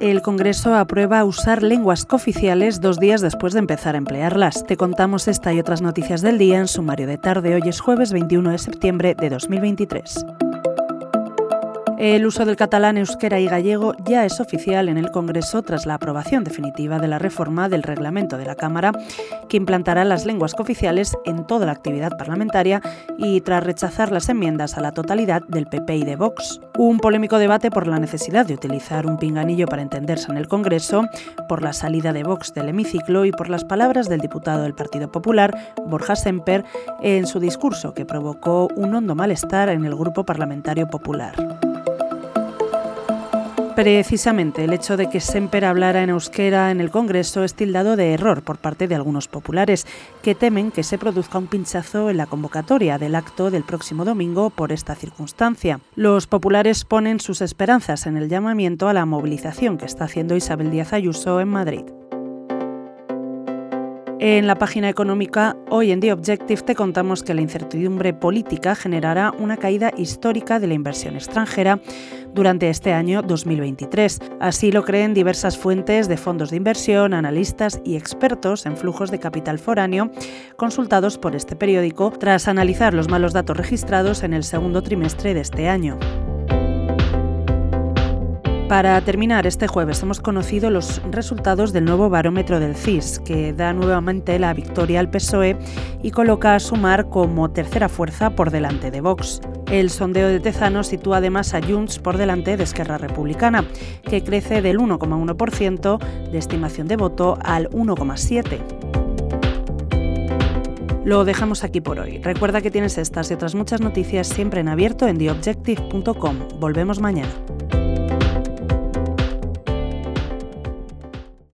el Congreso aprueba usar lenguas cooficiales dos días después de empezar a emplearlas. Te contamos esta y otras noticias del día en sumario de tarde. Hoy es jueves 21 de septiembre de 2023. El uso del catalán, euskera y gallego ya es oficial en el Congreso tras la aprobación definitiva de la reforma del reglamento de la Cámara que implantará las lenguas cooficiales en toda la actividad parlamentaria y tras rechazar las enmiendas a la totalidad del PP y de Vox. Un polémico debate por la necesidad de utilizar un pinganillo para entenderse en el Congreso, por la salida de Vox del hemiciclo y por las palabras del diputado del Partido Popular, Borja Semper, en su discurso que provocó un hondo malestar en el Grupo Parlamentario Popular. Precisamente el hecho de que Semper hablara en euskera en el Congreso es tildado de error por parte de algunos populares, que temen que se produzca un pinchazo en la convocatoria del acto del próximo domingo por esta circunstancia. Los populares ponen sus esperanzas en el llamamiento a la movilización que está haciendo Isabel Díaz Ayuso en Madrid. En la página económica, hoy en The Objective te contamos que la incertidumbre política generará una caída histórica de la inversión extranjera durante este año 2023. Así lo creen diversas fuentes de fondos de inversión, analistas y expertos en flujos de capital foráneo consultados por este periódico tras analizar los malos datos registrados en el segundo trimestre de este año. Para terminar, este jueves hemos conocido los resultados del nuevo barómetro del CIS, que da nuevamente la victoria al PSOE y coloca a Sumar como tercera fuerza por delante de Vox. El sondeo de Tezano sitúa además a Junts por delante de Esquerra Republicana, que crece del 1,1% de estimación de voto al 1,7%. Lo dejamos aquí por hoy. Recuerda que tienes estas y otras muchas noticias siempre en abierto en theobjective.com. Volvemos mañana.